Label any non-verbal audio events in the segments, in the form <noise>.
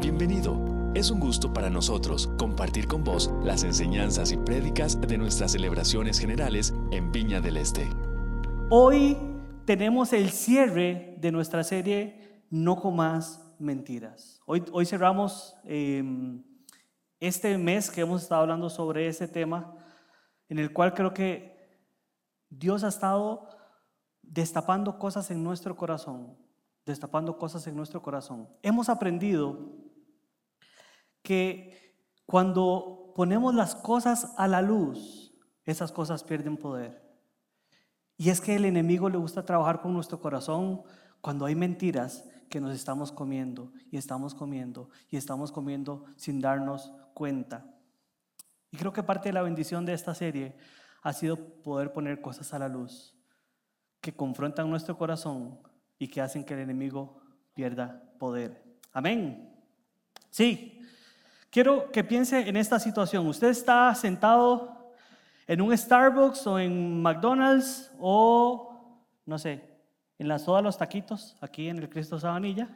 Bienvenido. Es un gusto para nosotros compartir con vos las enseñanzas y prédicas de nuestras celebraciones generales en Viña del Este. Hoy tenemos el cierre de nuestra serie No comas mentiras. Hoy, cerramos em, este mes que hemos estado hablando sobre ese tema, en el cual creo que Dios ha estado destapando cosas en nuestro corazón, destapando cosas en nuestro corazón. Hemos aprendido que cuando ponemos las cosas a la luz, esas cosas pierden poder. Y es que el enemigo le gusta trabajar con nuestro corazón cuando hay mentiras que nos estamos comiendo y estamos comiendo y estamos comiendo sin darnos cuenta. Y creo que parte de la bendición de esta serie ha sido poder poner cosas a la luz que confrontan nuestro corazón y que hacen que el enemigo pierda poder. Amén. Sí, quiero que piense en esta situación. Usted está sentado en un Starbucks o en McDonald's o, no sé, en la soda Los Taquitos, aquí en el Cristo Sabanilla,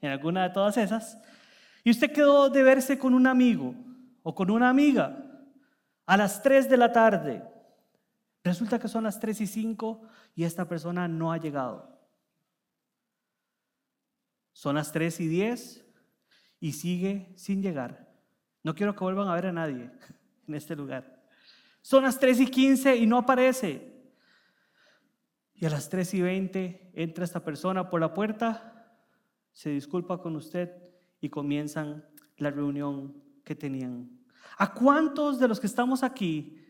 en alguna de todas esas, y usted quedó de verse con un amigo o con una amiga a las 3 de la tarde. Resulta que son las 3 y 5 y esta persona no ha llegado. Son las 3 y 10 y sigue sin llegar. No quiero que vuelvan a ver a nadie <laughs> en este lugar. Son las 3 y 15 y no aparece. Y a las 3 y 20 entra esta persona por la puerta, se disculpa con usted y comienzan la reunión que tenían. ¿A cuántos de los que estamos aquí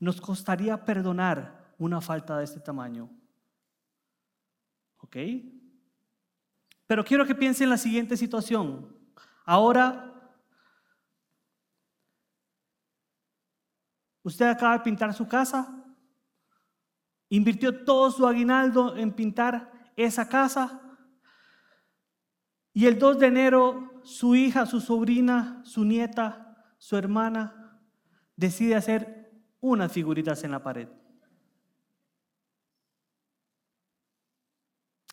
nos costaría perdonar una falta de este tamaño? ¿Ok? Pero quiero que piensen en la siguiente situación. Ahora, usted acaba de pintar su casa, invirtió todo su aguinaldo en pintar esa casa, y el 2 de enero su hija, su sobrina, su nieta, su hermana decide hacer unas figuritas en la pared.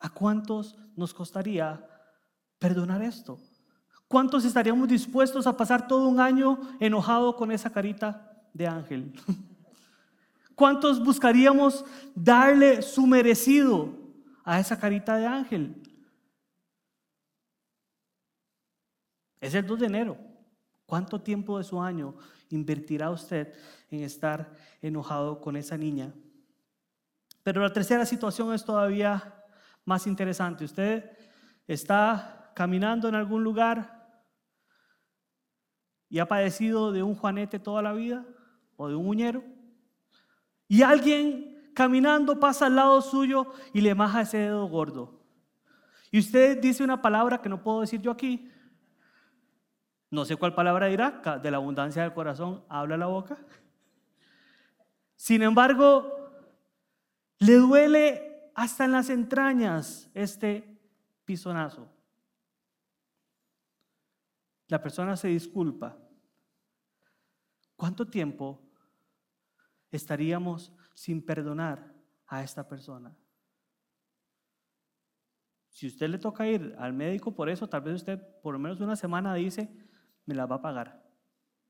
¿A cuántos nos costaría perdonar esto? ¿Cuántos estaríamos dispuestos a pasar todo un año enojado con esa carita de ángel? <laughs> ¿Cuántos buscaríamos darle su merecido a esa carita de ángel? Es el 2 de enero. ¿Cuánto tiempo de su año invertirá usted en estar enojado con esa niña? Pero la tercera situación es todavía más interesante. Usted está caminando en algún lugar y ha padecido de un juanete toda la vida o de un uñero. Y alguien caminando pasa al lado suyo y le maja ese dedo gordo. Y usted dice una palabra que no puedo decir yo aquí. No sé cuál palabra dirá, de la abundancia del corazón habla la boca. Sin embargo, le duele hasta en las entrañas este pisonazo. La persona se disculpa. ¿Cuánto tiempo estaríamos sin perdonar a esta persona? Si usted le toca ir al médico por eso, tal vez usted por lo menos una semana dice, me la va a pagar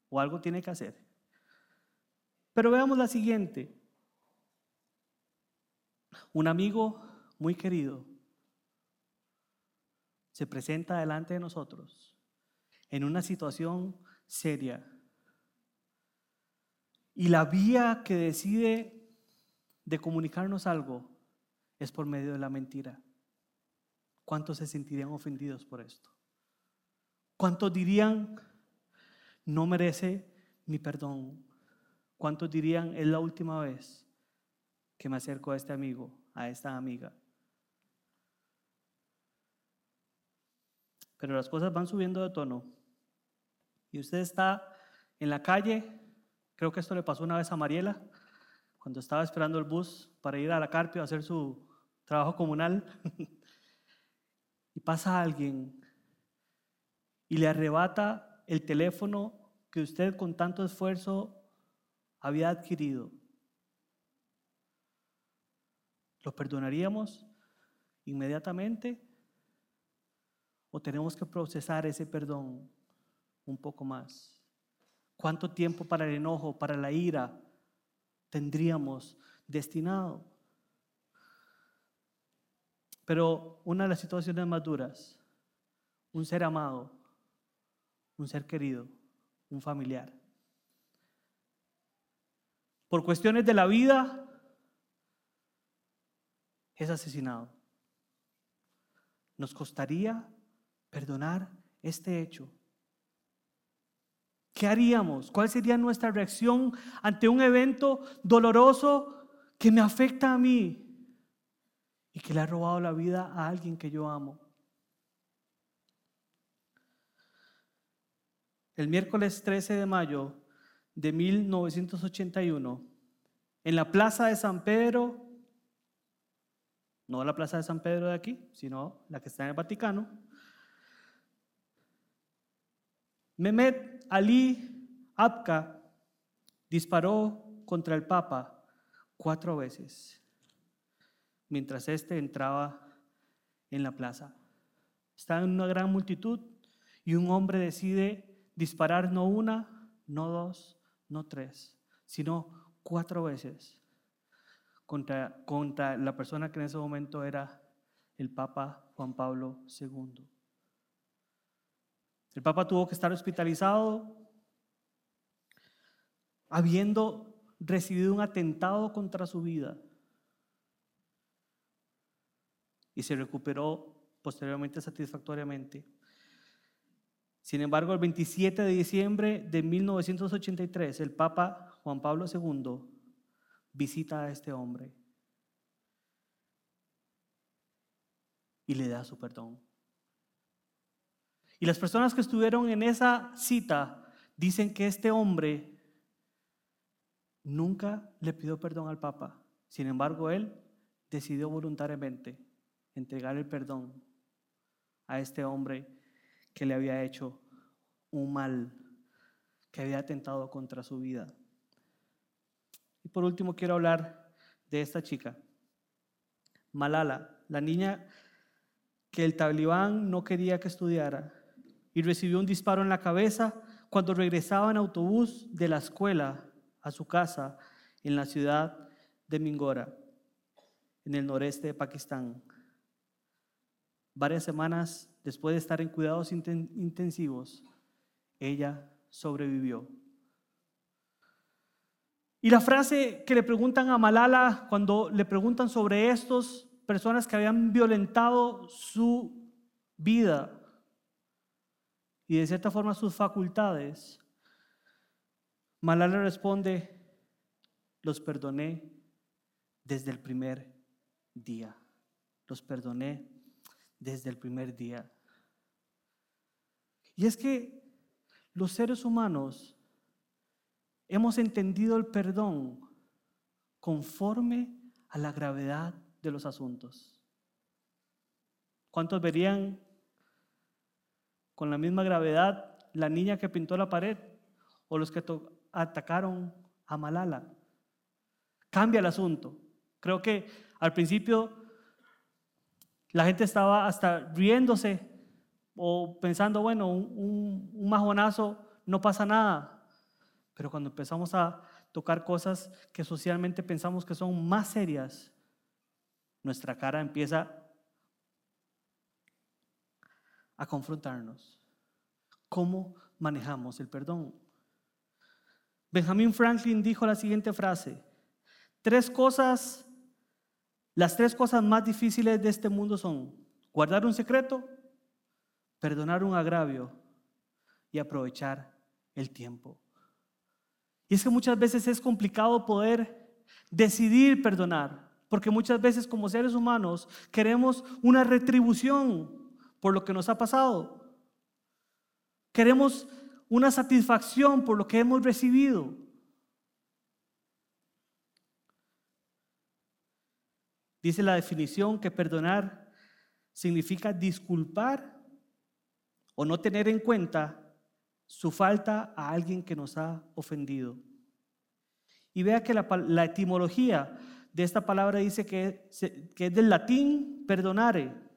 o algo tiene que hacer. Pero veamos la siguiente. Un amigo muy querido se presenta delante de nosotros en una situación seria. Y la vía que decide de comunicarnos algo es por medio de la mentira. ¿Cuántos se sentirían ofendidos por esto? ¿Cuántos dirían, no merece mi perdón? ¿Cuántos dirían, es la última vez? que me acerco a este amigo, a esta amiga. Pero las cosas van subiendo de tono. Y usted está en la calle, creo que esto le pasó una vez a Mariela, cuando estaba esperando el bus para ir a la Carpio a hacer su trabajo comunal. <laughs> y pasa alguien y le arrebata el teléfono que usted con tanto esfuerzo había adquirido. ¿Lo perdonaríamos inmediatamente? ¿O tenemos que procesar ese perdón un poco más? ¿Cuánto tiempo para el enojo, para la ira tendríamos destinado? Pero una de las situaciones más duras, un ser amado, un ser querido, un familiar. Por cuestiones de la vida, es asesinado. Nos costaría perdonar este hecho. ¿Qué haríamos? ¿Cuál sería nuestra reacción ante un evento doloroso que me afecta a mí y que le ha robado la vida a alguien que yo amo? El miércoles 13 de mayo de 1981, en la plaza de San Pedro, no la plaza de San Pedro de aquí, sino la que está en el Vaticano, Mehmet Ali Abka disparó contra el Papa cuatro veces mientras éste entraba en la plaza. Estaba en una gran multitud y un hombre decide disparar no una, no dos, no tres, sino cuatro veces contra, contra la persona que en ese momento era el Papa Juan Pablo II. El Papa tuvo que estar hospitalizado habiendo recibido un atentado contra su vida y se recuperó posteriormente satisfactoriamente. Sin embargo, el 27 de diciembre de 1983, el Papa Juan Pablo II visita a este hombre y le da su perdón. Y las personas que estuvieron en esa cita dicen que este hombre nunca le pidió perdón al Papa. Sin embargo, él decidió voluntariamente entregar el perdón a este hombre que le había hecho un mal, que había atentado contra su vida. Y por último quiero hablar de esta chica, Malala, la niña que el talibán no quería que estudiara y recibió un disparo en la cabeza cuando regresaba en autobús de la escuela a su casa en la ciudad de Mingora, en el noreste de Pakistán. Varias semanas después de estar en cuidados intensivos, ella sobrevivió. Y la frase que le preguntan a Malala cuando le preguntan sobre estos personas que habían violentado su vida y de cierta forma sus facultades, Malala responde, los perdoné desde el primer día. Los perdoné desde el primer día. Y es que los seres humanos hemos entendido el perdón conforme a la gravedad de los asuntos. ¿Cuántos verían con la misma gravedad la niña que pintó la pared o los que atacaron a Malala? Cambia el asunto. Creo que al principio la gente estaba hasta riéndose o pensando, bueno, un, un, majonazo no pasa nada. Pero cuando empezamos a tocar cosas que socialmente pensamos que son más serias, nuestra cara empieza a confrontarnos. ¿Cómo manejamos el perdón? Benjamin Franklin dijo la siguiente frase, tres cosas las tres cosas más difíciles de este mundo son guardar un secreto, perdonar un agravio y aprovechar el tiempo. Y es que muchas veces es complicado poder decidir perdonar, porque muchas veces como seres humanos queremos una retribución por lo que nos ha pasado. Queremos una satisfacción por lo que hemos recibido. Dice la definición que perdonar significa disculpar o no tener en cuenta su falta a alguien que nos ha ofendido. Y vea que la, etimología de esta palabra dice que, que es del latín perdonare,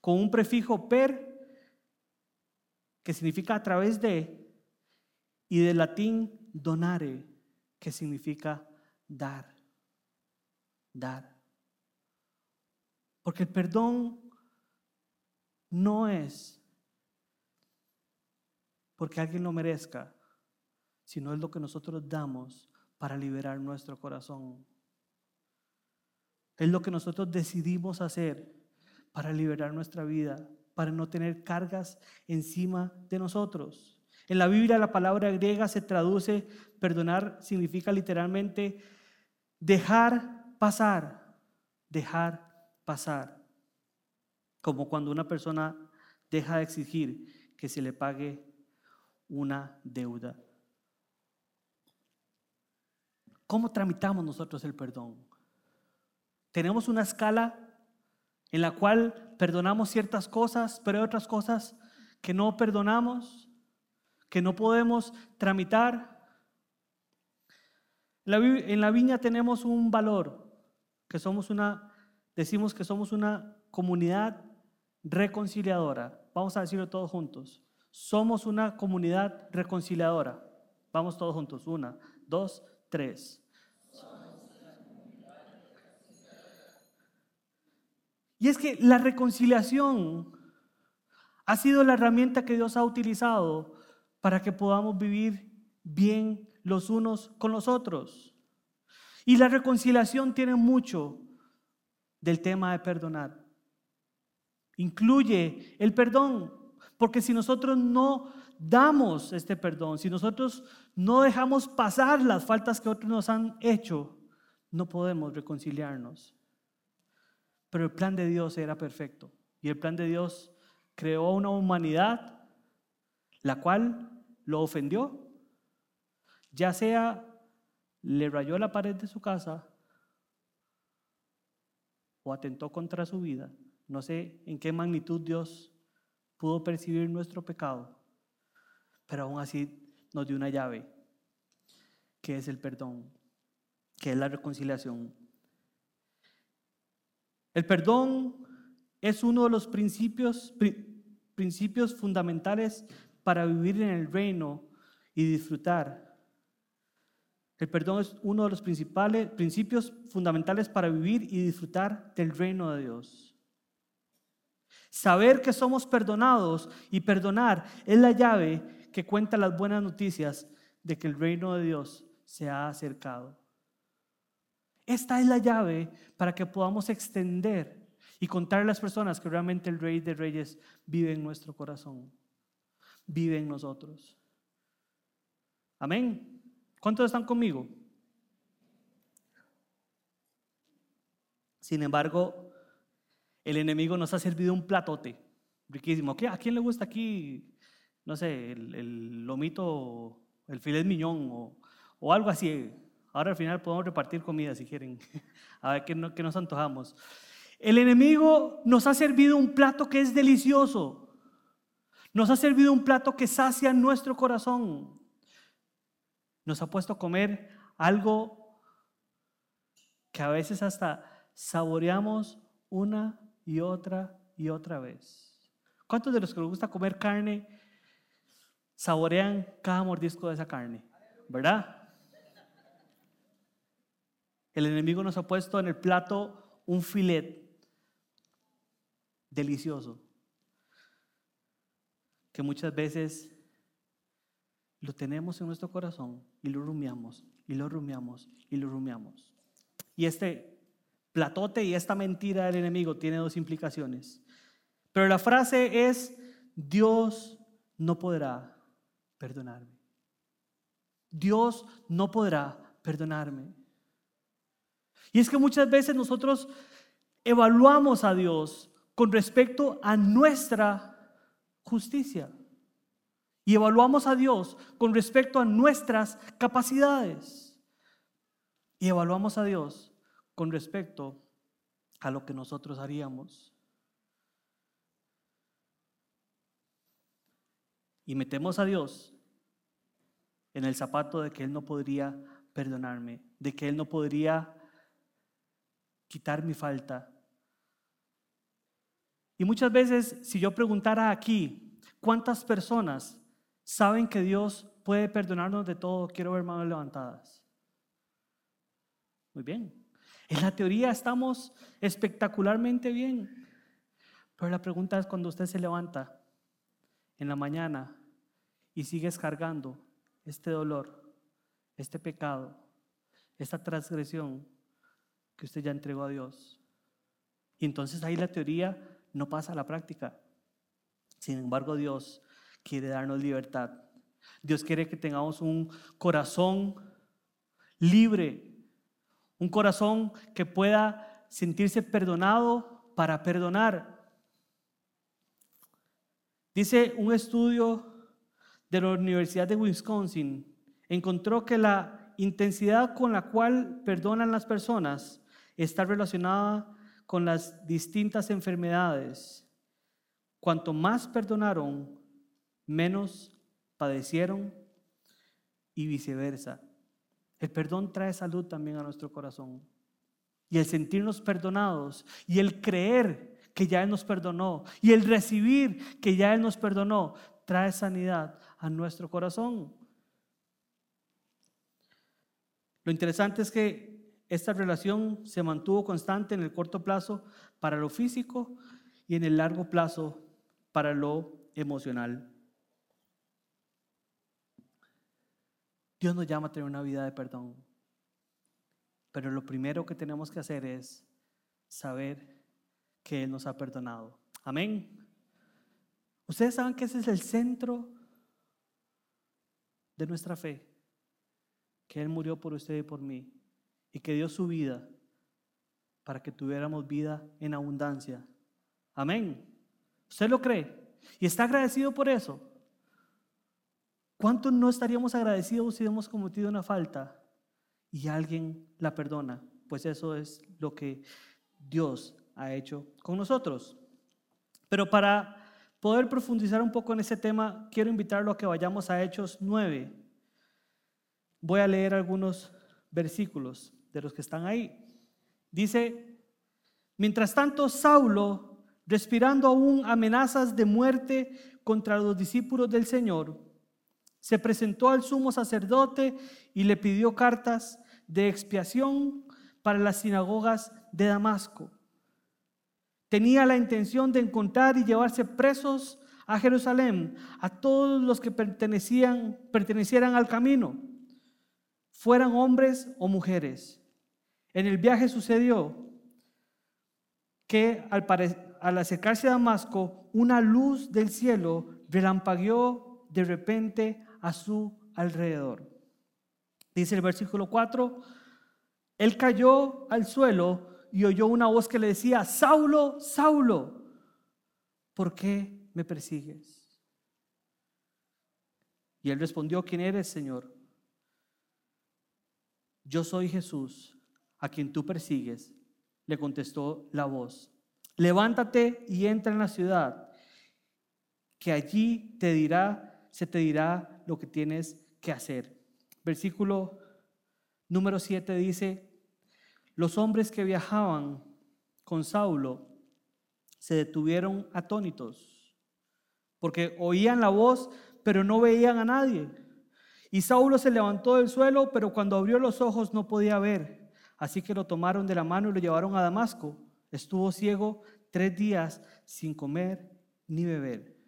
con un prefijo per que significa a través de, y del latín donare, que significa dar. Dar. Porque el perdón no es porque alguien lo merezca, sino es lo que nosotros damos para liberar nuestro corazón. Es lo que nosotros decidimos hacer para liberar nuestra vida, para no tener cargas encima de nosotros. En la Biblia la palabra griega se traduce, perdonar significa literalmente dejar pasar, dejar pasar. Como cuando una persona deja de exigir que se le pague una deuda. ¿Cómo tramitamos nosotros el perdón? Tenemos una escala en la cual perdonamos ciertas cosas, pero hay otras cosas que no perdonamos, que no podemos tramitar. En la viña tenemos un valor, que somos una, decimos que somos una comunidad reconciliadora. Vamos a decirlo todos juntos. Somos una comunidad reconciliadora. Vamos todos juntos. Una, dos, tres. Y es que la reconciliación ha sido la herramienta que Dios ha utilizado para que podamos vivir bien los unos con los otros. Y la reconciliación tiene mucho del tema de perdonar. Incluye el perdón, porque si nosotros no damos este perdón, si nosotros no dejamos pasar las faltas que otros nos han hecho, no podemos reconciliarnos. Pero el plan de Dios era perfecto. Y el plan de Dios creó una humanidad la cual lo ofendió. Ya sea le rayó la pared de su casa o atentó contra su vida. No sé en qué magnitud Dios pudo percibir nuestro pecado, pero aún así nos dio una llave, que es el perdón, que es la reconciliación. El perdón es uno de los principios, principios fundamentales para vivir en el reino y disfrutar. El perdón es uno de los principales principios fundamentales para vivir y disfrutar del reino de Dios. Saber que somos perdonados y perdonar es la llave que cuenta las buenas noticias de que el reino de Dios se ha acercado. Esta es la llave para que podamos extender y contar a las personas que realmente el Rey de Reyes vive en nuestro corazón, vive en nosotros. Amén. ¿Cuántos están conmigo? Sin embargo, el enemigo nos ha servido un platote riquísimo. ¿A quién le gusta aquí, no sé, el, lomito, el filet miñón o, o algo así? Ahora al final podemos repartir comida si quieren. <laughs> A ver qué, nos antojamos. El enemigo nos ha servido un plato que es delicioso. Nos ha servido un plato que sacia nuestro corazón. Nos ha puesto a comer algo que a veces hasta saboreamos una y otra y otra vez. ¿Cuántos de los que les gusta comer carne saborean cada mordisco de esa carne? ¿Verdad? El enemigo nos ha puesto en el plato un filet delicioso que muchas veces lo tenemos en nuestro corazón y lo rumiamos y lo rumiamos y lo rumiamos. Y este platote y esta mentira del enemigo tiene dos implicaciones. Pero la frase es, Dios no podrá perdonarme. Dios no podrá perdonarme. Y es que muchas veces nosotros evaluamos a Dios con respecto a nuestra justicia. Y evaluamos a Dios con respecto a nuestras capacidades. Y evaluamos a Dios con respecto a lo que nosotros haríamos. Y metemos a Dios en el zapato de que Él no podría perdonarme, de que Él no podría quitar mi falta. Y muchas veces, si yo preguntara aquí, ¿Cuántas personas saben que Dios puede perdonarnos de todo? Quiero ver manos levantadas. Muy bien. En la teoría estamos espectacularmente bien. Pero la pregunta es cuando usted se levanta en la mañana y sigue cargando este dolor, este pecado, esta transgresión que usted ya entregó a Dios. Y entonces ahí la teoría no pasa a la práctica. Sin embargo, Dios quiere darnos libertad. Dios quiere que tengamos un corazón libre, un corazón que pueda sentirse perdonado para perdonar. Dice un estudio de la Universidad de Wisconsin, encontró que la intensidad con la cual perdonan las personas está relacionada con las distintas enfermedades. Cuanto más perdonaron, menos padecieron y viceversa. El perdón trae salud también a nuestro corazón. Y el sentirnos perdonados y el creer que ya Él nos perdonó y el recibir que ya Él nos perdonó trae sanidad a nuestro corazón. Lo interesante es que esta relación se mantuvo constante en el corto plazo para lo físico y en el largo plazo para lo emocional. Dios nos llama a tener una vida de perdón. Pero lo primero que tenemos que hacer es saber que Él nos ha perdonado. Amén. Ustedes saben que ese es el centro de nuestra fe. Que Él murió por usted y por mí. Y que dio su vida para que tuviéramos vida en abundancia. Amén. ¿Usted lo cree? ¿Y está agradecido por eso? ¿Cuántos no estaríamos agradecidos si hemos cometido una falta y alguien la perdona? Pues eso es lo que Dios ha hecho con nosotros. Pero para poder profundizar un poco en ese tema, quiero invitarlo a que vayamos a Hechos 9. Voy a leer algunos versículos de los que están ahí. Dice, mientras tanto, Saulo, respirando aún amenazas de muerte contra los discípulos del Señor, se presentó al sumo sacerdote y le pidió cartas de expiación para las sinagogas de Damasco. Tenía la intención de encontrar y llevarse presos a Jerusalén a todos los que pertenecían, pertenecieran al camino, fueran hombres o mujeres. En el viaje sucedió que al, acercarse a Damasco, una luz del cielo relampagueó de repente a su alrededor. Dice el versículo 4, él cayó al suelo y oyó una voz que le decía, Saulo, Saulo, ¿por qué me persigues? Y él respondió, ¿quién eres, Señor? Yo soy Jesús, a quien tú persigues, le contestó la voz. Levántate y entra en la ciudad, que allí te dirá, se te dirá lo que tienes que hacer. Versículo número 7 dice, los hombres que viajaban con Saulo se detuvieron atónitos, porque oían la voz, pero no veían a nadie. Y Saulo se levantó del suelo, pero cuando abrió los ojos no podía ver. Así que lo tomaron de la mano y lo llevaron a Damasco. Estuvo ciego tres días sin comer ni beber.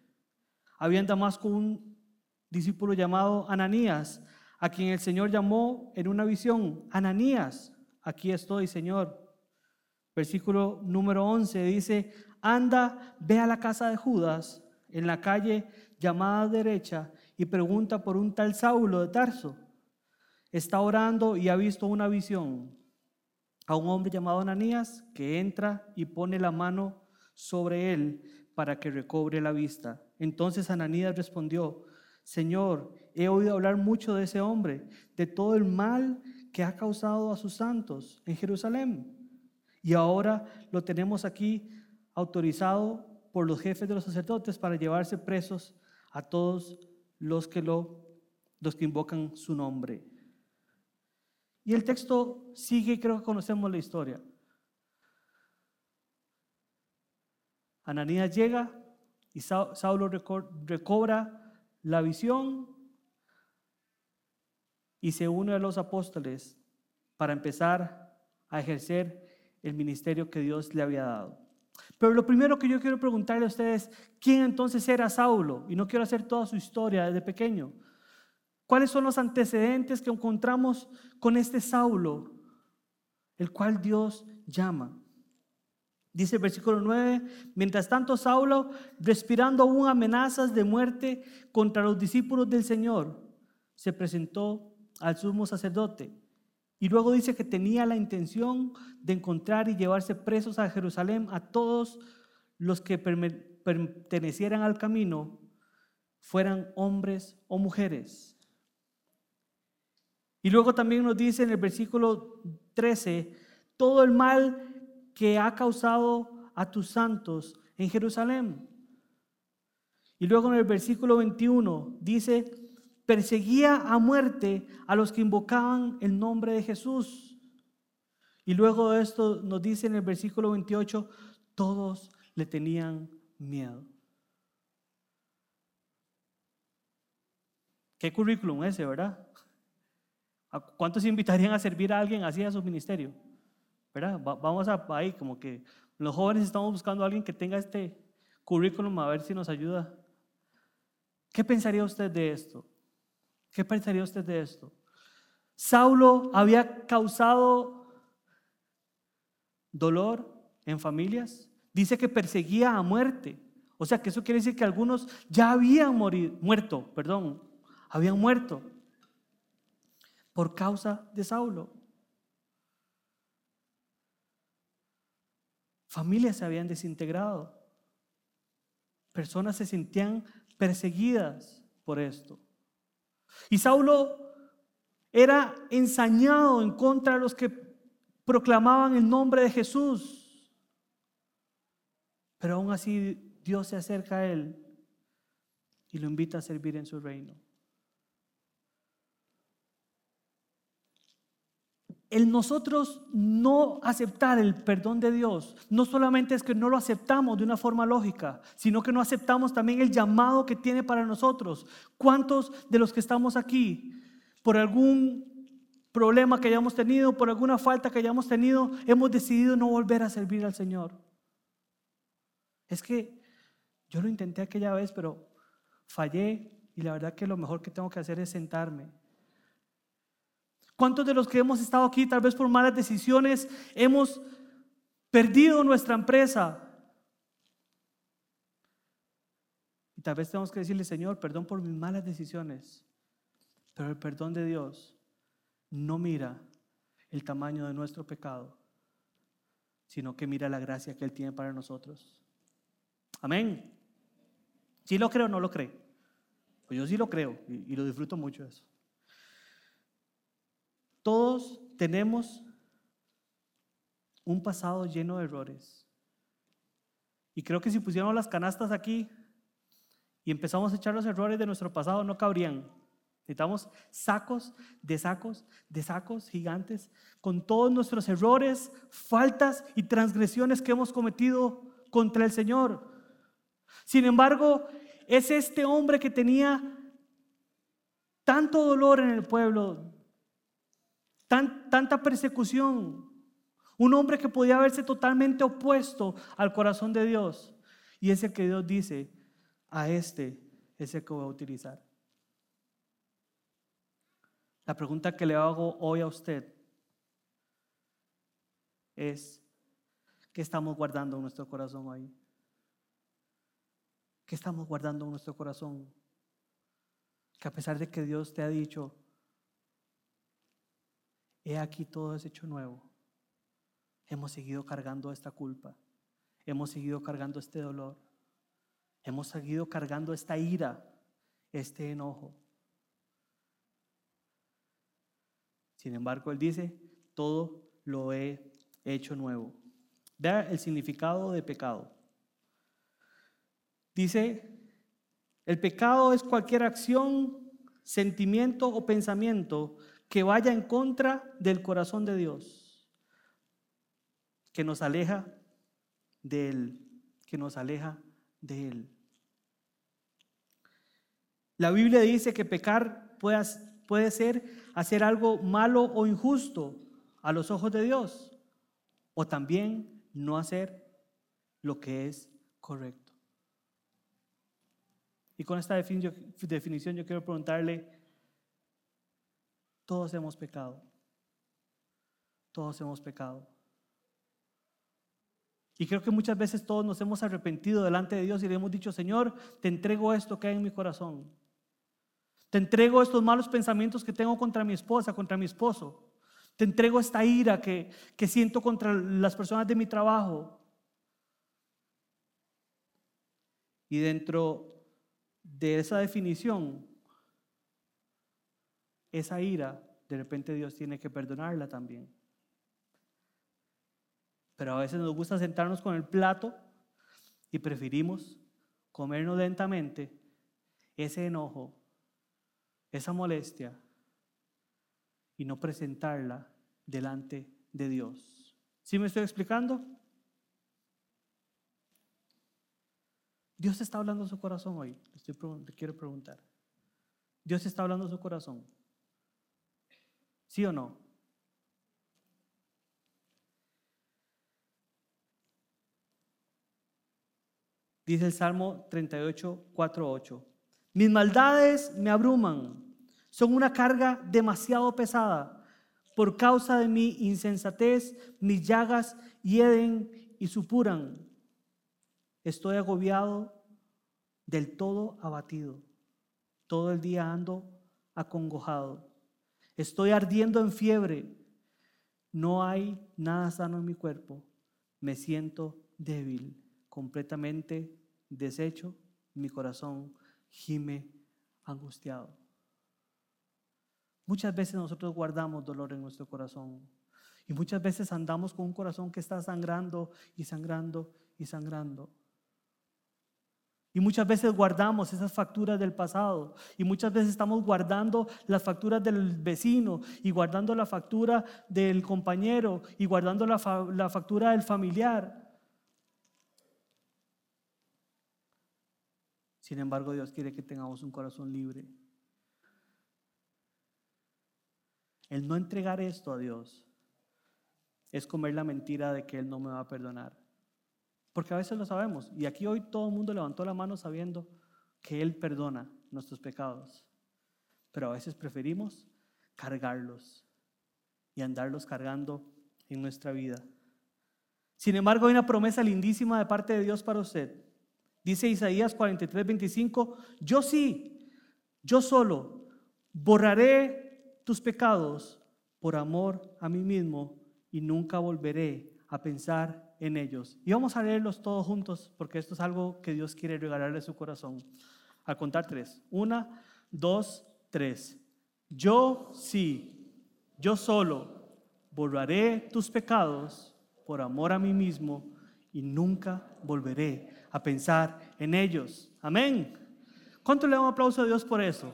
Había en Damasco un discípulo llamado Ananías, a quien el Señor llamó en una visión, Ananías, aquí estoy, Señor. Versículo número 11 dice, anda, ve a la casa de Judas, en la calle llamada derecha, y pregunta por un tal Saulo de Tarso. Está orando y ha visto una visión a un hombre llamado Ananías que entra y pone la mano sobre él para que recobre la vista. Entonces Ananías respondió, Señor, he oído hablar mucho de ese hombre, de todo el mal que ha causado a sus santos en Jerusalén. Y ahora lo tenemos aquí autorizado por los jefes de los sacerdotes para llevarse presos a todos los que lo los que invocan su nombre. Y el texto sigue, creo que conocemos la historia. Ananías llega, Y Saulo recobra la visión y se une a los apóstoles para empezar a ejercer el ministerio que Dios le había dado. Pero lo primero que yo quiero preguntarle a ustedes, ¿quién entonces era Saulo? Y no quiero hacer toda su historia desde pequeño. ¿Cuáles son los antecedentes que encontramos con este Saulo, el cual Dios llama? Dice el versículo 9, mientras tanto Saulo, respirando aún amenazas de muerte contra los discípulos del Señor, se presentó al sumo sacerdote. Y luego dice que tenía la intención de encontrar y llevarse presos a Jerusalén a todos los que pertenecieran al camino, fueran hombres o mujeres. Y luego también nos dice en el versículo 13, todo el mal que ha causado a tus santos en Jerusalén. Y luego en el versículo 21 dice, perseguía a muerte a los que invocaban el nombre de Jesús. Y luego esto nos dice en el versículo 28, todos le tenían miedo. ¿Qué currículum ese, verdad? ¿Cuántos invitarían a servir a alguien así a su ministerio? ¿verdad? vamos a ahí como que los jóvenes estamos buscando a alguien que tenga este currículum a ver si nos ayuda. ¿Qué pensaría usted de esto? ¿Qué pensaría usted de esto? Saulo había causado dolor en familias. Dice que perseguía a muerte. O sea que eso quiere decir que algunos ya habían muerto, perdón, habían muerto por causa de Saulo. Familias se habían desintegrado. Personas se sentían perseguidas por esto. Y Saulo era ensañado en contra de los que proclamaban el nombre de Jesús. Pero aún así Dios se acerca a él y lo invita a servir en su reino. El nosotros no aceptar el perdón de Dios, no solamente es que no lo aceptamos de una forma lógica, sino que no aceptamos también el llamado que tiene para nosotros. ¿Cuántos de los que estamos aquí, por algún problema que hayamos tenido, por alguna falta que hayamos tenido, hemos decidido no volver a servir al Señor? Es que yo lo intenté aquella vez, pero fallé y la verdad que lo mejor que tengo que hacer es sentarme ¿Cuántos de los que hemos estado aquí, tal vez por malas decisiones, hemos perdido nuestra empresa? Y tal vez tenemos que decirle, Señor, perdón por mis malas decisiones. Pero el perdón de Dios no mira el tamaño de nuestro pecado, sino que mira la gracia que Él tiene para nosotros. Amén. ¿Sí lo creo o no lo cree? Pues yo sí lo creo y, y lo disfruto mucho eso. Todos tenemos un pasado lleno de errores. Y creo que si pusiéramos las canastas aquí y empezamos a echar los errores de nuestro pasado, no cabrían. Necesitamos sacos de sacos de sacos gigantes con todos nuestros errores, faltas y transgresiones que hemos cometido contra el Señor. Sin embargo, es este hombre que tenía tanto dolor en el pueblo, tanta persecución. Un hombre que podía verse totalmente opuesto al corazón de Dios. Y es el que Dios dice, a este es el que voy a utilizar. La pregunta que le hago hoy a usted es, ¿qué estamos guardando en nuestro corazón hoy? ¿Qué estamos guardando en nuestro corazón? Que a pesar de que Dios te ha dicho, he aquí todo es hecho nuevo. Hemos seguido cargando esta culpa, hemos seguido cargando este dolor, hemos seguido cargando esta ira, este enojo. Sin embargo, Él dice, todo lo he hecho nuevo. Vea el significado de pecado. Dice, el pecado es cualquier acción, sentimiento o pensamiento que vaya en contra del corazón de Dios, que nos aleja de Él, que nos aleja de Él. La Biblia dice que pecar puede, puede ser hacer algo malo o injusto a los ojos de Dios, o también no hacer lo que es correcto. Y con esta definición yo quiero preguntarle, todos hemos pecado, todos hemos pecado. Y creo que muchas veces todos nos hemos arrepentido delante de Dios y le hemos dicho, Señor, te entrego esto que hay en mi corazón. Te entrego estos malos pensamientos que tengo contra mi esposa, contra mi esposo. Te entrego esta ira que, que siento contra las personas de mi trabajo. Y dentro de esa definición, esa ira, de repente Dios tiene que perdonarla también. Pero a veces nos gusta sentarnos con el plato y preferimos comernos lentamente ese enojo, esa molestia y no presentarla delante de Dios. ¿Sí me estoy explicando? Dios está hablando su corazón hoy. Le, quiero preguntar. Dios está hablando su corazón. ¿Sí o no? Dice el Salmo 38, 4, 8. Mis maldades me abruman, son una carga demasiado pesada. Por causa de mi insensatez, mis llagas hieden y supuran. Estoy agobiado, del todo abatido. Todo el día ando acongojado. Estoy ardiendo en fiebre. No hay nada sano en mi cuerpo. Me siento débil, completamente deshecho. Mi corazón gime angustiado. Muchas veces nosotros guardamos dolor en nuestro corazón. Y muchas veces andamos con un corazón que está sangrando y sangrando y sangrando. Y muchas veces guardamos esas facturas del pasado. Y muchas veces estamos guardando las facturas del vecino y guardando la factura del compañero y guardando la, factura del familiar. Sin embargo, Dios quiere que tengamos un corazón libre. El no entregar esto a Dios es comer la mentira de que Él no me va a perdonar. Porque a veces lo sabemos. Y aquí hoy todo el mundo levantó la mano sabiendo que Él perdona nuestros pecados. Pero a veces preferimos cargarlos y andarlos cargando en nuestra vida. Sin embargo, hay una promesa lindísima de parte de Dios para usted. Dice Isaías 43, 25, yo sí, yo solo, borraré tus pecados por amor a mí mismo y nunca volveré a pensar en ellos. Y vamos a leerlos todos juntos porque esto es algo que Dios quiere regalarle su corazón. Al contar tres. Una, dos, tres. Yo sí, yo solo borraré tus pecados por amor a mí mismo y nunca volveré a pensar en ellos. Amén. ¿Cuánto le damos aplauso a Dios por eso?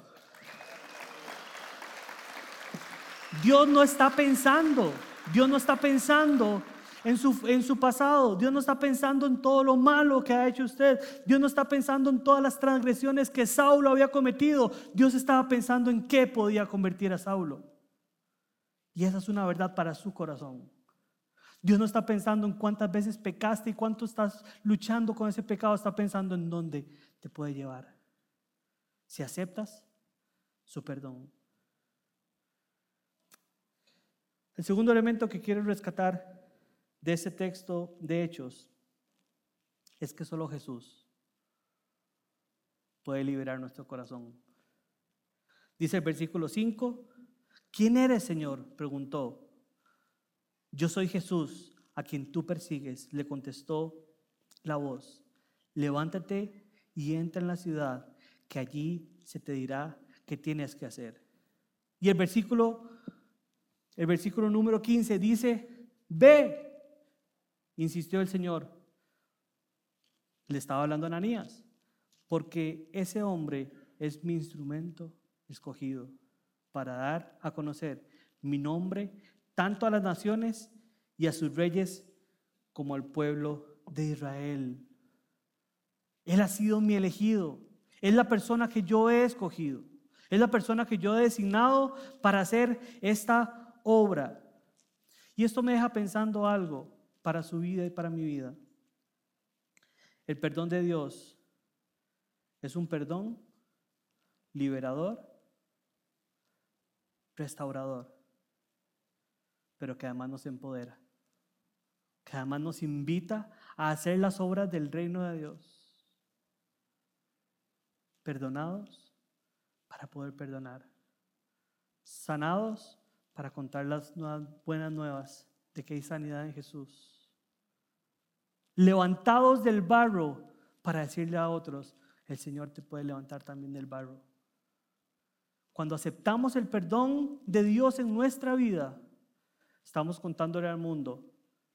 Dios no está pensando, Dios no está pensando en su, en su pasado. Dios no está pensando en todo lo malo que ha hecho usted. Dios no está pensando en todas las transgresiones que Saulo había cometido. Dios estaba pensando en qué podía convertir a Saulo. Y esa es una verdad para su corazón. Dios no está pensando en cuántas veces pecaste y cuánto estás luchando con ese pecado. Está pensando en dónde te puede llevar. Si aceptas su perdón. El segundo elemento que quiero rescatar de ese texto de Hechos es que solo Jesús puede liberar nuestro corazón. Dice el versículo 5, ¿quién eres, Señor? preguntó. Yo soy Jesús, a quien tú persigues, le contestó la voz. Levántate y entra en la ciudad, que allí se te dirá qué tienes que hacer. Y el versículo, el versículo número 15 dice, ve insistió el Señor. Le estaba hablando a Ananías, porque ese hombre es mi instrumento escogido para dar a conocer mi nombre tanto a las naciones y a sus reyes como al pueblo de Israel. Él ha sido mi elegido, Es la persona que yo he escogido. Es la persona que yo he designado para hacer esta obra. Y esto me deja pensando algo para su vida y para mi vida. El perdón de Dios es un perdón liberador, restaurador, pero que además nos empodera, que además nos invita a hacer las obras del reino de Dios. Perdonados para poder perdonar. Sanados para contar las buenas nuevas de que hay sanidad en Jesús. Levantados del barro para decirle a otros, el Señor te puede levantar también del barro. Cuando aceptamos el perdón de Dios en nuestra vida, estamos contándole al mundo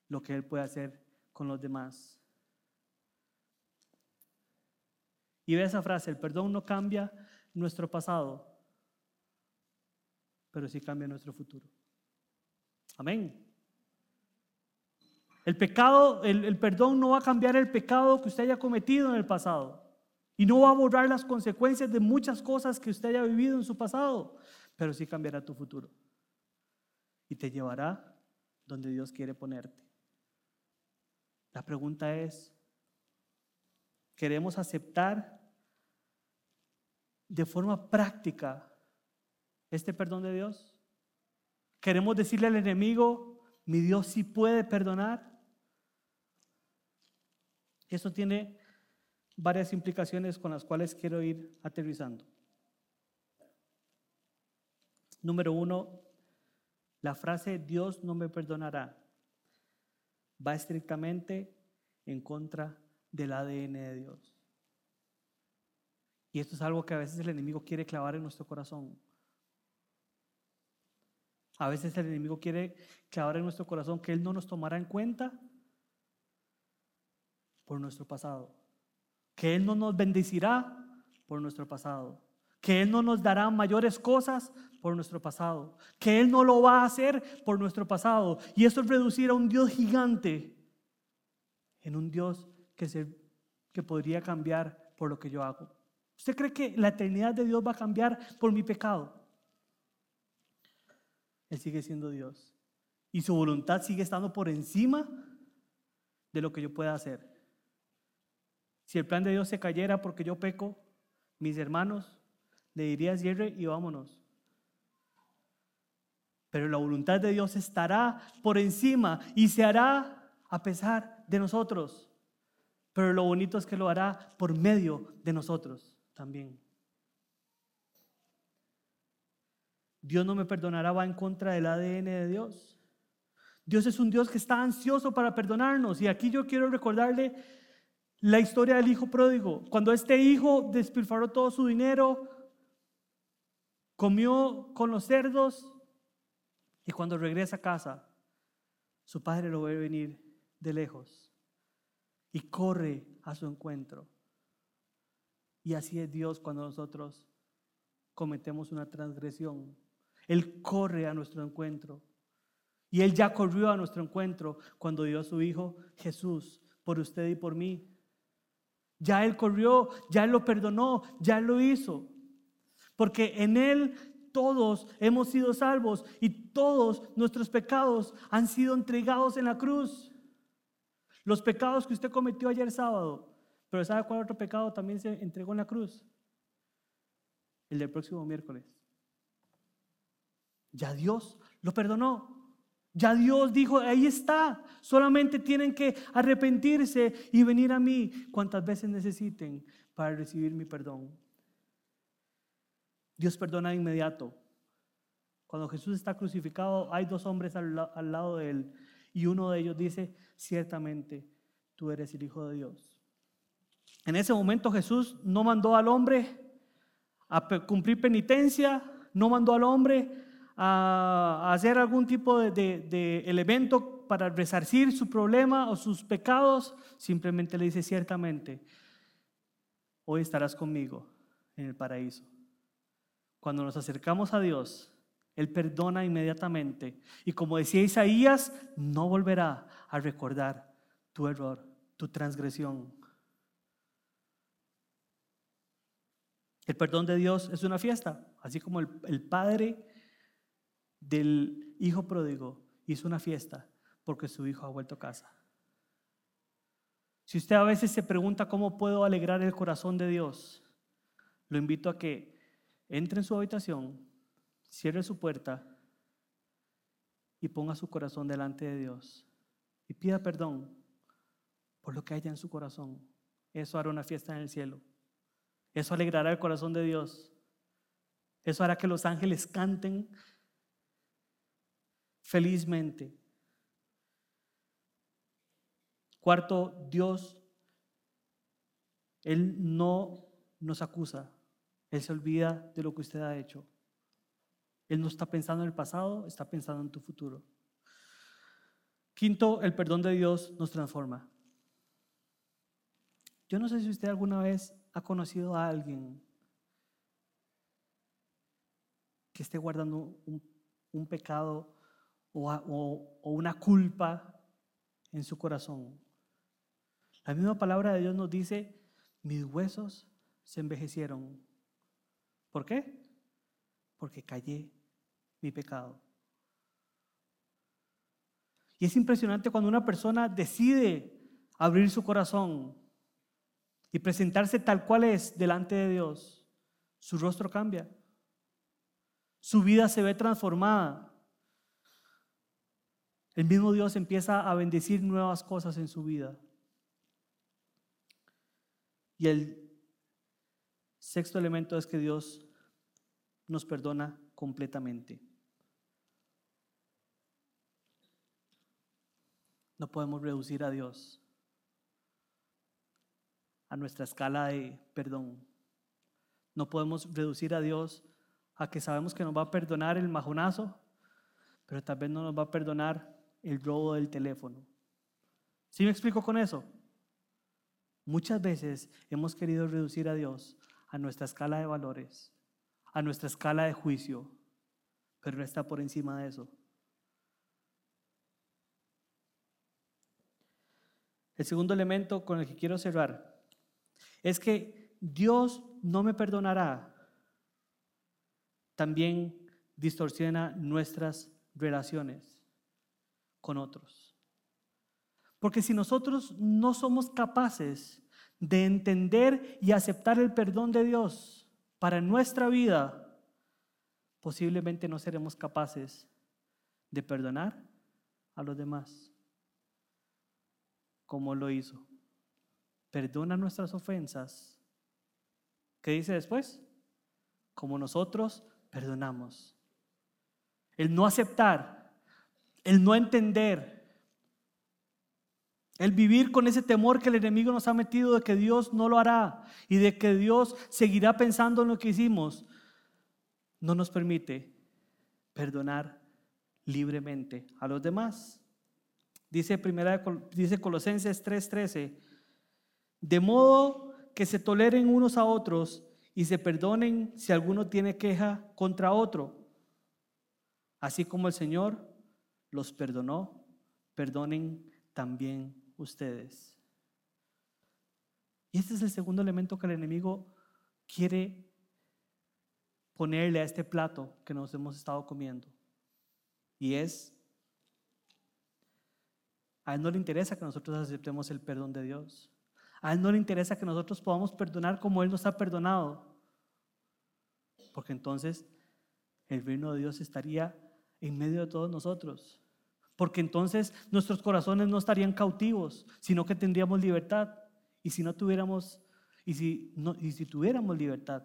lo que Él puede hacer con los demás. Y ve esa frase, el perdón no cambia nuestro pasado, pero sí cambia nuestro futuro. Amén. El pecado, el, perdón no va a cambiar el pecado que usted haya cometido en el pasado. Y no va a borrar las consecuencias de muchas cosas que usted haya vivido en su pasado, pero sí cambiará tu futuro. Y te llevará donde Dios quiere ponerte. La pregunta es, ¿queremos aceptar de forma práctica este perdón de Dios? ¿Queremos decirle al enemigo, mi Dios sí puede perdonar? Eso tiene varias implicaciones con las cuales quiero ir aterrizando. Número uno, la frase Dios no me perdonará va estrictamente en contra del ADN de Dios. Y esto es algo que a veces el enemigo quiere clavar en nuestro corazón. A veces el enemigo quiere clavar en nuestro corazón que Él no nos tomará en cuenta por nuestro pasado que Él no nos bendecirá por nuestro pasado, que Él no nos dará mayores cosas por nuestro pasado, que Él no lo va a hacer por nuestro pasado. Y eso es reducir a un Dios gigante en un Dios que, se, que podría cambiar por lo que yo hago. ¿Usted cree que la eternidad de Dios va a cambiar por mi pecado? Él sigue siendo Dios. Y su voluntad sigue estando por encima de lo que yo pueda hacer. Si el plan de Dios se cayera porque yo peco, mis hermanos, le diría cierre y vámonos. Pero la voluntad de Dios estará por encima y se hará a pesar de nosotros. Pero lo bonito es que lo hará por medio de nosotros también. Dios no me perdonará, va en contra del ADN de Dios. Dios es un Dios que está ansioso para perdonarnos. Y aquí yo quiero recordarle la historia del hijo pródigo. Cuando este hijo despilfarró todo su dinero, comió con los cerdos y cuando regresa a casa, su padre lo ve venir de lejos y corre a su encuentro. Y así es Dios cuando nosotros cometemos una transgresión. Él corre a nuestro encuentro. Y Él ya corrió a nuestro encuentro cuando dio a su Hijo Jesús por usted y por mí. Ya Él corrió, ya Él lo perdonó, ya Él lo hizo. Porque en Él todos hemos sido salvos y todos nuestros pecados han sido entregados en la cruz. Los pecados que usted cometió ayer sábado. Pero ¿sabe cuál otro pecado también se entregó en la cruz? El del próximo miércoles. Ya Dios lo perdonó. Ya Dios dijo, ahí está, solamente tienen que arrepentirse y venir a mí cuantas veces necesiten para recibir mi perdón. Dios perdona de inmediato. Cuando Jesús está crucificado, hay dos hombres al, lado de él y uno de ellos dice, ciertamente tú eres el Hijo de Dios. En ese momento Jesús no mandó al hombre a cumplir penitencia, no mandó al hombre a, hacer algún tipo de, elemento para resarcir su problema o sus pecados, simplemente le dice ciertamente, hoy estarás conmigo en el paraíso. Cuando nos acercamos a Dios, Él perdona inmediatamente. Y como decía Isaías, no volverá a recordar tu error, tu transgresión. El perdón de Dios es una fiesta, así como el, el padre del hijo pródigo hizo una fiesta porque su hijo ha vuelto a casa. Si usted a veces se pregunta cómo puedo alegrar el corazón de Dios, lo invito a que entre en su habitación, cierre su puerta y ponga su corazón delante de Dios y pida perdón por lo que haya en su corazón. Eso hará una fiesta en el cielo. Eso alegrará el corazón de Dios. Eso hará que los ángeles canten felizmente. Cuarto, Dios, Él no nos acusa, Él se olvida de lo que usted ha hecho. Él no está pensando en el pasado, está pensando en tu futuro. Quinto, el perdón de Dios nos transforma. Yo no sé si usted alguna vez ha conocido a alguien que esté guardando un, pecado o una culpa en su corazón. La misma palabra de Dios nos dice, mis huesos se envejecieron. ¿Por qué? Porque callé mi pecado. Y es impresionante cuando una persona decide abrir su corazón y presentarse tal cual es delante de Dios. Su rostro cambia. Su vida se ve transformada. El mismo Dios empieza a bendecir nuevas cosas en su vida. Y el sexto elemento es que Dios nos perdona completamente. No podemos reducir a Dios a nuestra escala de perdón. No podemos reducir a Dios a que sabemos que nos va a perdonar el majonazo, pero tal vez no nos va a perdonar el robo del teléfono. ¿Sí me explico con eso? Muchas veces hemos querido reducir a Dios a nuestra escala de valores, a nuestra escala de juicio, pero no está por encima de eso. El segundo elemento con el que quiero cerrar es que Dios no me perdonará. También distorsiona nuestras relaciones con otros. Porque si nosotros no somos capaces de entender y aceptar el perdón de Dios para nuestra vida, posiblemente no seremos capaces de perdonar a los demás como lo hizo. Perdona nuestras ofensas. ¿Qué dice después? Como nosotros perdonamos. El no aceptar, el no entender, el vivir con ese temor que el enemigo nos ha metido de que Dios no lo hará y de que Dios seguirá pensando en lo que hicimos, no nos permite perdonar libremente a los demás. Dice, primera, dice Colosenses 3:13, de modo que se toleren unos a otros y se perdonen si alguno tiene queja contra otro. Así como el Señor los perdonó, perdonen también ustedes. Y este es el segundo elemento que el enemigo quiere ponerle a este plato que nos hemos estado comiendo. Y es, a él no le interesa que nosotros aceptemos el perdón de Dios. A él no le interesa que nosotros podamos perdonar como Él nos ha perdonado. Porque entonces el reino de Dios estaría en medio de todos nosotros porque entonces nuestros corazones no estarían cautivos, sino que tendríamos libertad. Y si no tuviéramos, y si, tuviéramos libertad,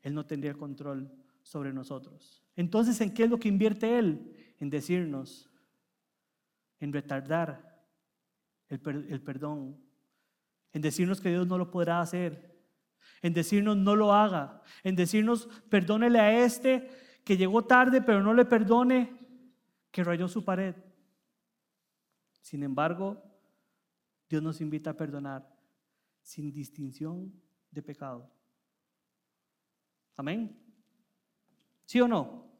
Él no tendría control sobre nosotros. Entonces, ¿en qué es lo que invierte Él? En decirnos, en retardar el, el perdón, en decirnos que Dios no lo podrá hacer, en decirnos no lo haga, en decirnos perdónele a este que llegó tarde, pero no le perdone que rayó su pared. Sin embargo, Dios nos invita a perdonar sin distinción de pecado. Amén. ¿Sí o no?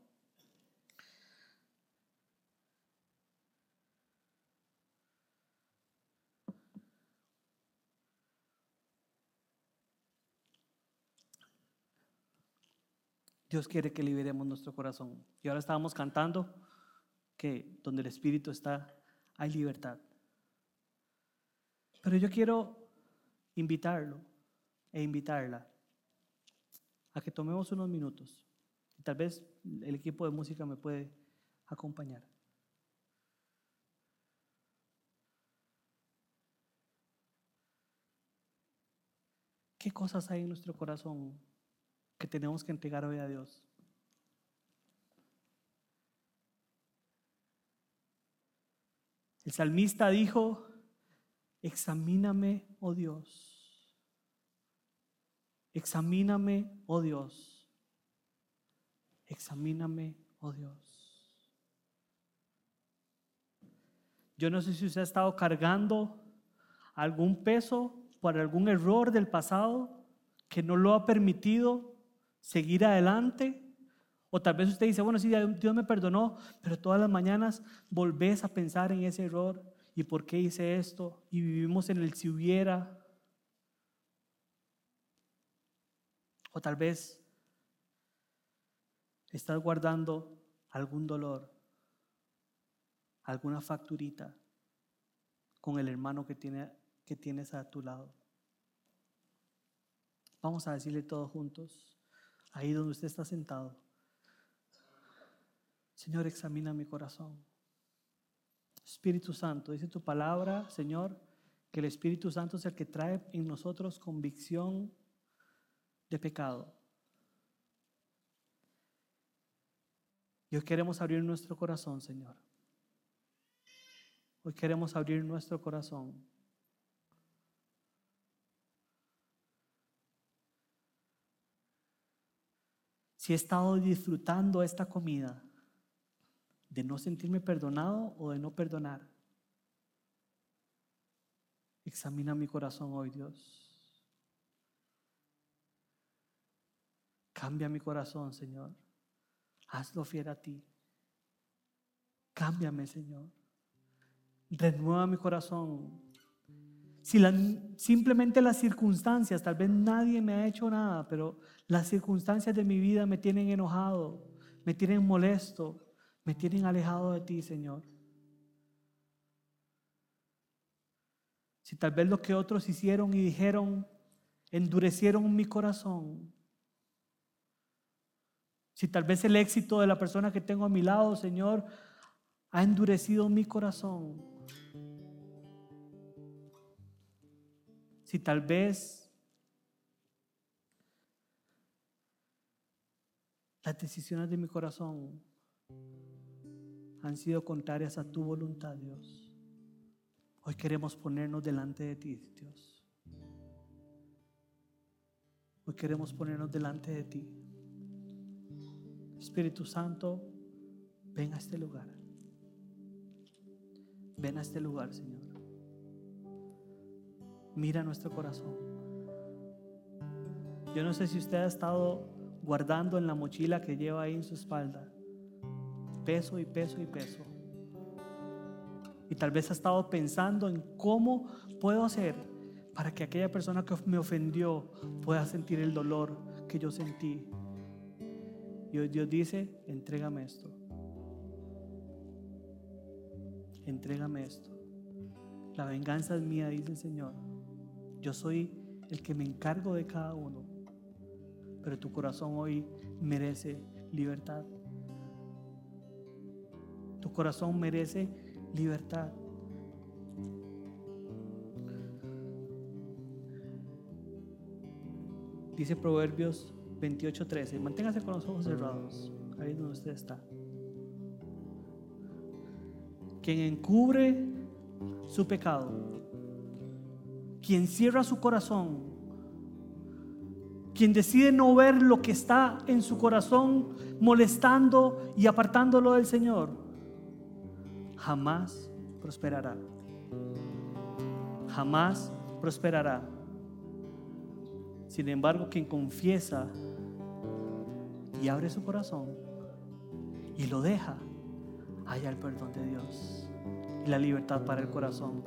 Dios quiere que liberemos nuestro corazón. Y ahora estábamos cantando que donde el Espíritu está, hay libertad. Pero yo quiero invitarlo e invitarla a que tomemos unos minutos. Tal vez el equipo de música me puede acompañar. ¿Qué cosas hay en nuestro corazón que tenemos que entregar hoy a Dios? El salmista dijo, examíname, oh Dios. Examíname, oh Dios. Examíname, oh Dios. Yo no sé si usted ha estado cargando algún peso por algún error del pasado que no lo ha permitido seguir adelante. O tal vez usted dice, bueno, sí, Dios me perdonó, pero todas las mañanas volvés a pensar en ese error y por qué hice esto y vivimos en el si hubiera. O tal vez estás guardando algún dolor, alguna facturita con el hermano que tiene que tienes a tu lado. Vamos a decirle todos juntos, ahí donde usted está sentado. Señor, examina mi corazón. Espíritu Santo, dice tu palabra, Señor, que el Espíritu Santo es el que trae en nosotros convicción de pecado. Y hoy queremos abrir nuestro corazón, Señor. Hoy queremos abrir nuestro corazón si he estado disfrutando esta comida, de no sentirme perdonado o de no perdonar. Examina mi corazón hoy, Dios. Cambia mi corazón, Señor. Hazlo fiel a ti. Cámbiame, Señor. Renueva mi corazón. Si simplemente las circunstancias, tal vez nadie me ha hecho nada, pero las circunstancias de mi vida me tienen enojado, me tienen molesto, me tienen alejado de ti, Señor. Si tal vez lo que otros hicieron y dijeron endurecieron mi corazón. Si tal vez el éxito de la persona que tengo a mi lado, Señor, ha endurecido mi corazón. si tal vez las decisiones de mi corazón han sido contrarias a tu voluntad, Dios. Hoy queremos ponernos delante de ti, Dios. Hoy queremos ponernos delante de ti. Espíritu Santo, ven a este lugar. Ven a este lugar, Señor mira nuestro corazón. Yo no sé si usted ha estado guardando en la mochila que lleva ahí en su espalda peso y peso y peso. Y tal vez ha estado pensando en cómo puedo hacer para que aquella persona que me ofendió pueda sentir el dolor que yo sentí. Y hoy Dios dice, entrégame esto. Entrégame esto. La venganza es mía, dice el Señor. Yo soy el que me encargo de cada uno. Pero tu corazón hoy merece libertad. Tu corazón merece libertad. Dice Proverbios 28:13, manténgase con los ojos cerrados, ahí donde usted está. Quien encubre su pecado quien cierra su corazón, quien decide no ver lo que está en su corazón molestando y apartándolo del Señor, jamás prosperará. Jamás prosperará. Sin embargo, quien confiesa y abre su corazón y lo deja, haya el perdón de Dios y la libertad para el corazón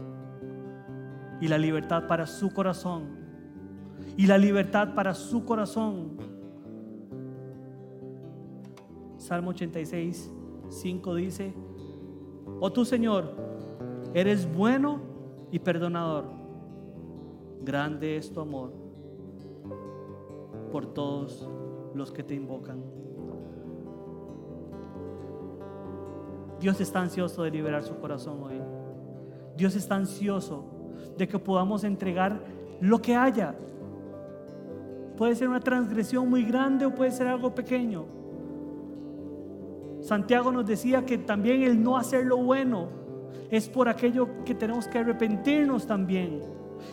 y la libertad para su corazón. Y la libertad para su corazón. Salmo 86, 5 dice, oh tu Señor, eres bueno y perdonador. Grande es tu amor por todos los que te invocan. Dios está ansioso de liberar su corazón hoy. Dios está ansioso de que podamos entregar lo que haya. Puede ser una transgresión muy grande o puede ser algo pequeño. Santiago nos decía que también el no hacer lo bueno es por aquello que tenemos que arrepentirnos también.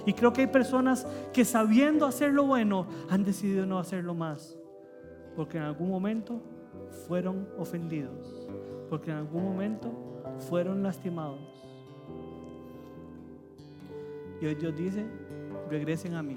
Y creo que hay personas que sabiendo hacer lo bueno han decidido no hacerlo más. Porque en algún momento fueron ofendidos. Porque en algún momento fueron lastimados. Y hoy Dios dice, regresen a mí.